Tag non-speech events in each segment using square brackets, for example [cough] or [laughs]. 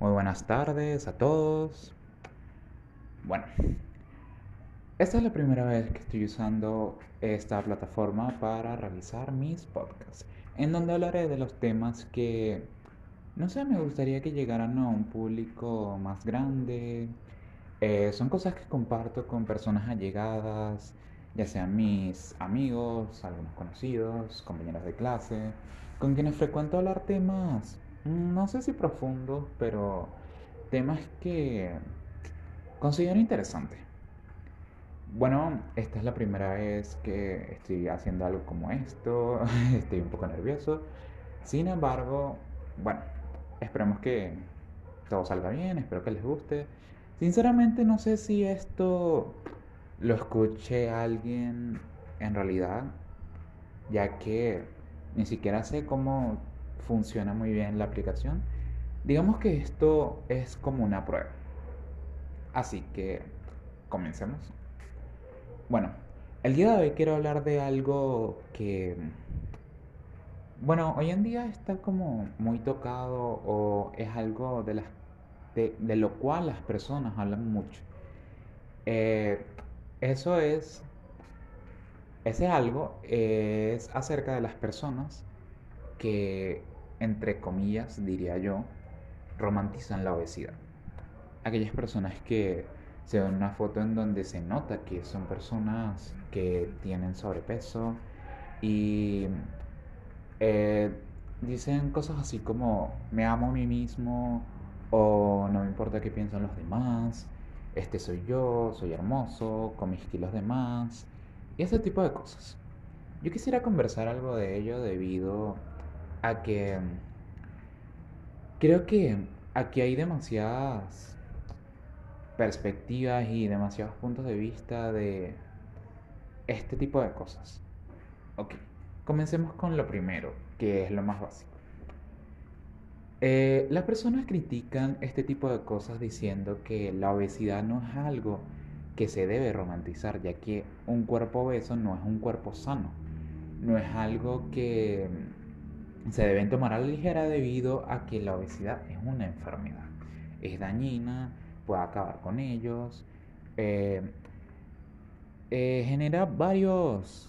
Muy buenas tardes a todos. Bueno, esta es la primera vez que estoy usando esta plataforma para realizar mis podcasts, en donde hablaré de los temas que, no sé, me gustaría que llegaran a un público más grande. Eh, son cosas que comparto con personas allegadas, ya sean mis amigos, algunos conocidos, compañeros de clase, con quienes frecuento hablar temas, no sé si profundos, pero temas que considero interesantes. Bueno, esta es la primera vez que estoy haciendo algo como esto, [laughs] estoy un poco nervioso. Sin embargo, bueno, esperemos que todo salga bien, espero que les guste. Sinceramente no sé si esto lo escuché alguien en realidad, ya que ni siquiera sé cómo funciona muy bien la aplicación. Digamos que esto es como una prueba. Así que comencemos. Bueno, el día de hoy quiero hablar de algo que, bueno, hoy en día está como muy tocado o es algo de, las, de, lo cual las personas hablan mucho. Eh, eso es, ese algo es acerca de las personas que, entre comillas, diría yo, romantizan la obesidad. Aquellas personas que se ven una foto en donde se nota que son personas que tienen sobrepeso y eh, dicen cosas así como me amo a mí mismo o no me importa qué piensan los demás este soy yo, soy hermoso, con mis kilos de más, y ese tipo de cosas. Yo quisiera conversar algo de ello debido a que creo que aquí hay demasiadas perspectivas y demasiados puntos de vista de este tipo de cosas. Ok, comencemos con lo primero, que es lo más básico. Eh, las personas critican este tipo de cosas diciendo que la obesidad no es algo que se debe romantizar, ya que un cuerpo obeso no es un cuerpo sano, no es algo que se deben tomar a la ligera debido a que la obesidad es una enfermedad, es dañina, puede acabar con ellos, eh, eh, genera varios,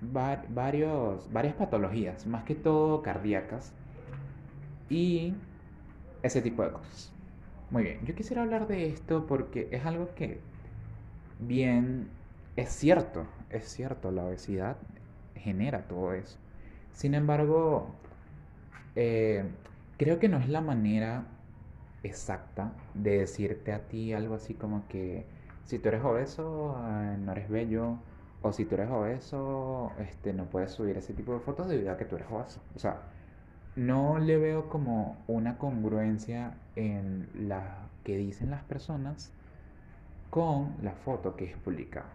varios, varias patologías, más que todo cardíacas, y ese tipo de cosas. Muy bien, yo quisiera hablar de esto porque es algo que bien es cierto, es cierto, la obesidad genera todo eso. Sin embargo, eh, creo que no es la manera exacta de decirte a ti algo así como que si tú eres obeso eh, no eres bello o si tú eres obeso este, no puedes subir ese tipo de fotos debido a que tú eres obeso. O sea, no le veo como una congruencia en la que dicen las personas con la foto que es publicada.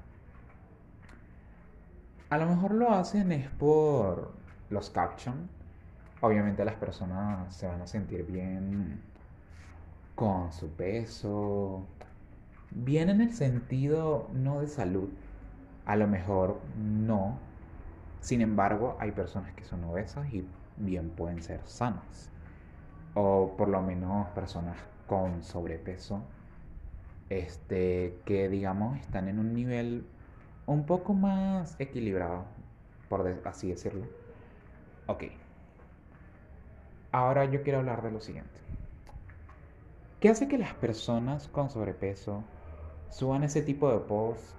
A lo mejor lo hacen es por los captions. Obviamente las personas se van a sentir bien con su peso. Bien en el sentido no de salud. A lo mejor no. Sin embargo, hay personas que son obesas y bien pueden ser sanas. O por lo menos personas con sobrepeso. Este, que digamos están en un nivel un poco más equilibrado, por así decirlo. Ok. Ahora yo quiero hablar de lo siguiente. ¿Qué hace que las personas con sobrepeso suban ese tipo de posts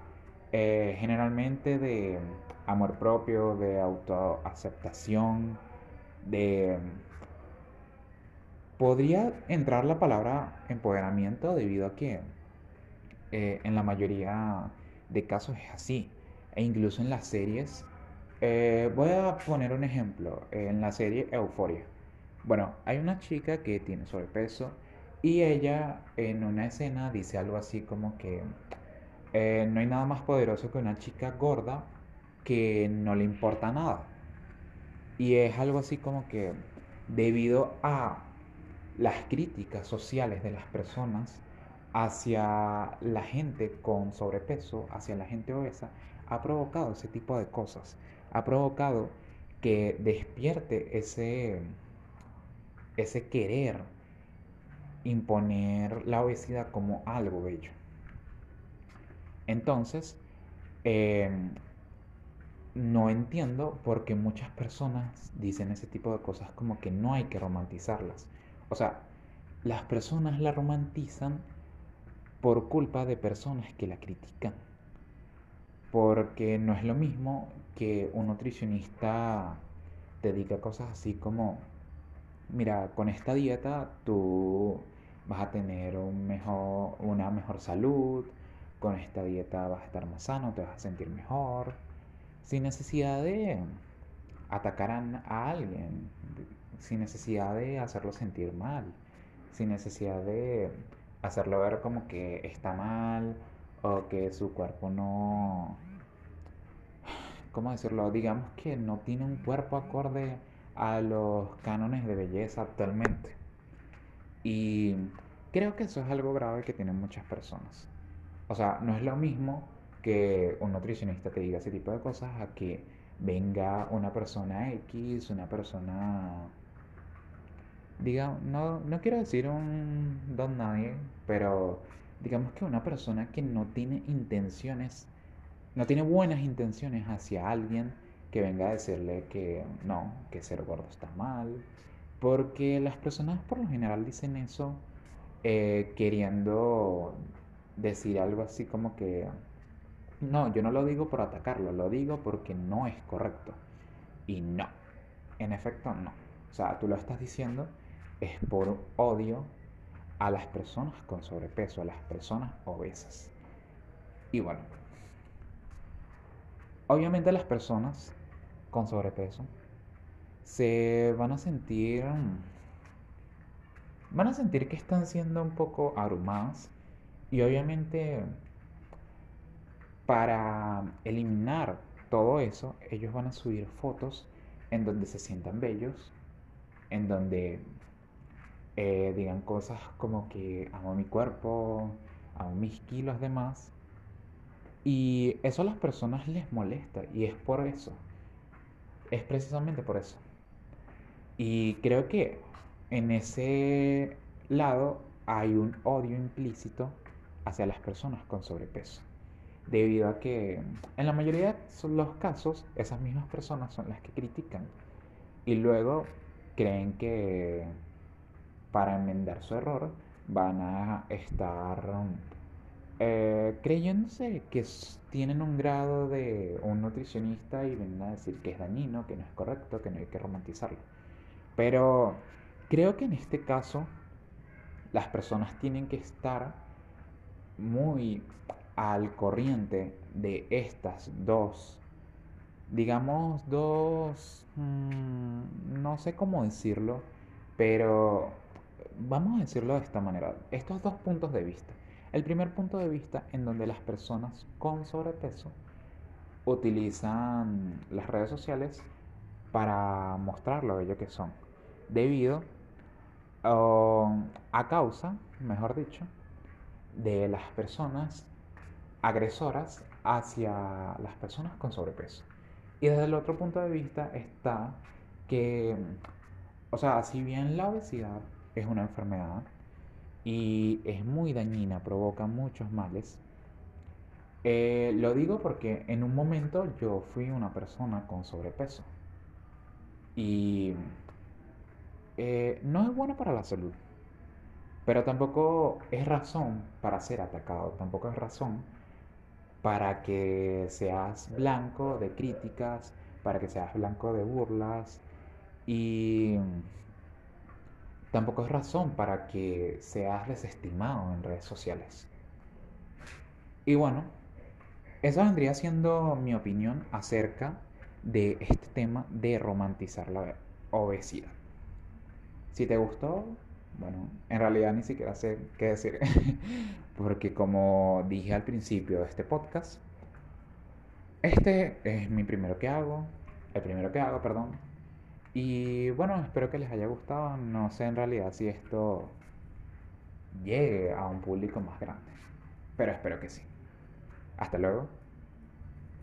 eh, generalmente de amor propio, de autoaceptación, de... Podría entrar la palabra empoderamiento debido a que eh, en la mayoría de casos es así. E incluso en las series. Eh, voy a poner un ejemplo. En la serie Euforia. Bueno, hay una chica que tiene sobrepeso y ella en una escena dice algo así como que eh, no hay nada más poderoso que una chica gorda que no le importa nada. Y es algo así como que debido a las críticas sociales de las personas hacia la gente con sobrepeso, hacia la gente obesa, ha provocado ese tipo de cosas. Ha provocado que despierte ese, ese querer imponer la obesidad como algo bello. Entonces, em, no entiendo por qué muchas personas dicen ese tipo de cosas como que no hay que romantizarlas. O sea, las personas la romantizan por culpa de personas que la critican. Porque no es lo mismo que un nutricionista te diga cosas así como, mira, con esta dieta tú vas a tener una mejor salud, con esta dieta vas a estar más sano, te vas a sentir mejor, sin necesidad de atacar a, alguien, sin necesidad de hacerlo sentir mal, sin necesidad de hacerlo ver como que está mal o que su cuerpo no, ¿cómo decirlo? Digamos que no tiene un cuerpo acorde a los cánones de belleza actualmente. Y creo que eso es algo grave que tienen muchas personas. O sea, no es lo mismo que un nutricionista te diga ese tipo de cosas a que venga una persona X, una persona... Diga, no, no quiero decir un don nadie, pero digamos que una persona que no tiene intenciones, no tiene buenas intenciones hacia alguien que venga a decirle que no, que ser gordo está mal, porque las personas por lo general dicen eso eh, queriendo decir algo así como que, no, yo no lo digo por atacarlo, lo digo porque no es correcto. Y no, en efecto no. O sea, tú lo estás diciendo es por odio a las personas con sobrepeso, a las personas obesas. Y bueno, obviamente las personas con sobrepeso se van a sentir van a sentir que están siendo un poco abrumadas y obviamente para eliminar todo eso, ellos van a subir fotos en donde se sientan bellos, en donde eh, digan cosas como que amo mi cuerpo, amo mis kilos de más. Y eso a las personas les molesta y es por eso. Es precisamente por eso. Y creo que en ese lado hay un odio implícito hacia las personas con sobrepeso. Debido a que en la mayoría de los casos esas mismas personas son las que critican y luego creen que para enmendar su error van a estar eh, creyéndose que tienen un grado de un nutricionista y vienen a decir que es dañino, que no es correcto, que no hay que romantizarlo. Pero creo que en este caso las personas tienen que estar muy al corriente de estas dos, digamos, dos, mm, no sé cómo decirlo, pero vamos a decirlo de esta manera, estos dos puntos de vista. El primer punto de vista en donde las personas con sobrepeso utilizan las redes sociales para mostrar lo bello que son, debido a causa, mejor dicho, de las personas agresoras hacia las personas con sobrepeso. Y desde el otro punto de vista está que, o sea, si bien la obesidad es una enfermedad y es muy dañina, provoca muchos males, eh, lo digo porque en un momento yo fui una persona con sobrepeso y eh, no es bueno para la salud. Pero tampoco es razón para ser atacado, tampoco es razón para que seas blanco de críticas, para que seas blanco de burlas y tampoco es razón para que seas desestimado en redes sociales. Y bueno, esa vendría siendo mi opinión acerca de este tema de romantizar la obesidad. Si te gustó, bueno, en realidad ni siquiera sé qué decir, [laughs] porque como dije al principio de este podcast, este es mi primero que hago, el primero que hago, perdón. Y bueno, espero que les haya gustado. No sé en realidad si esto llegue a un público más grande, pero espero que sí. Hasta luego.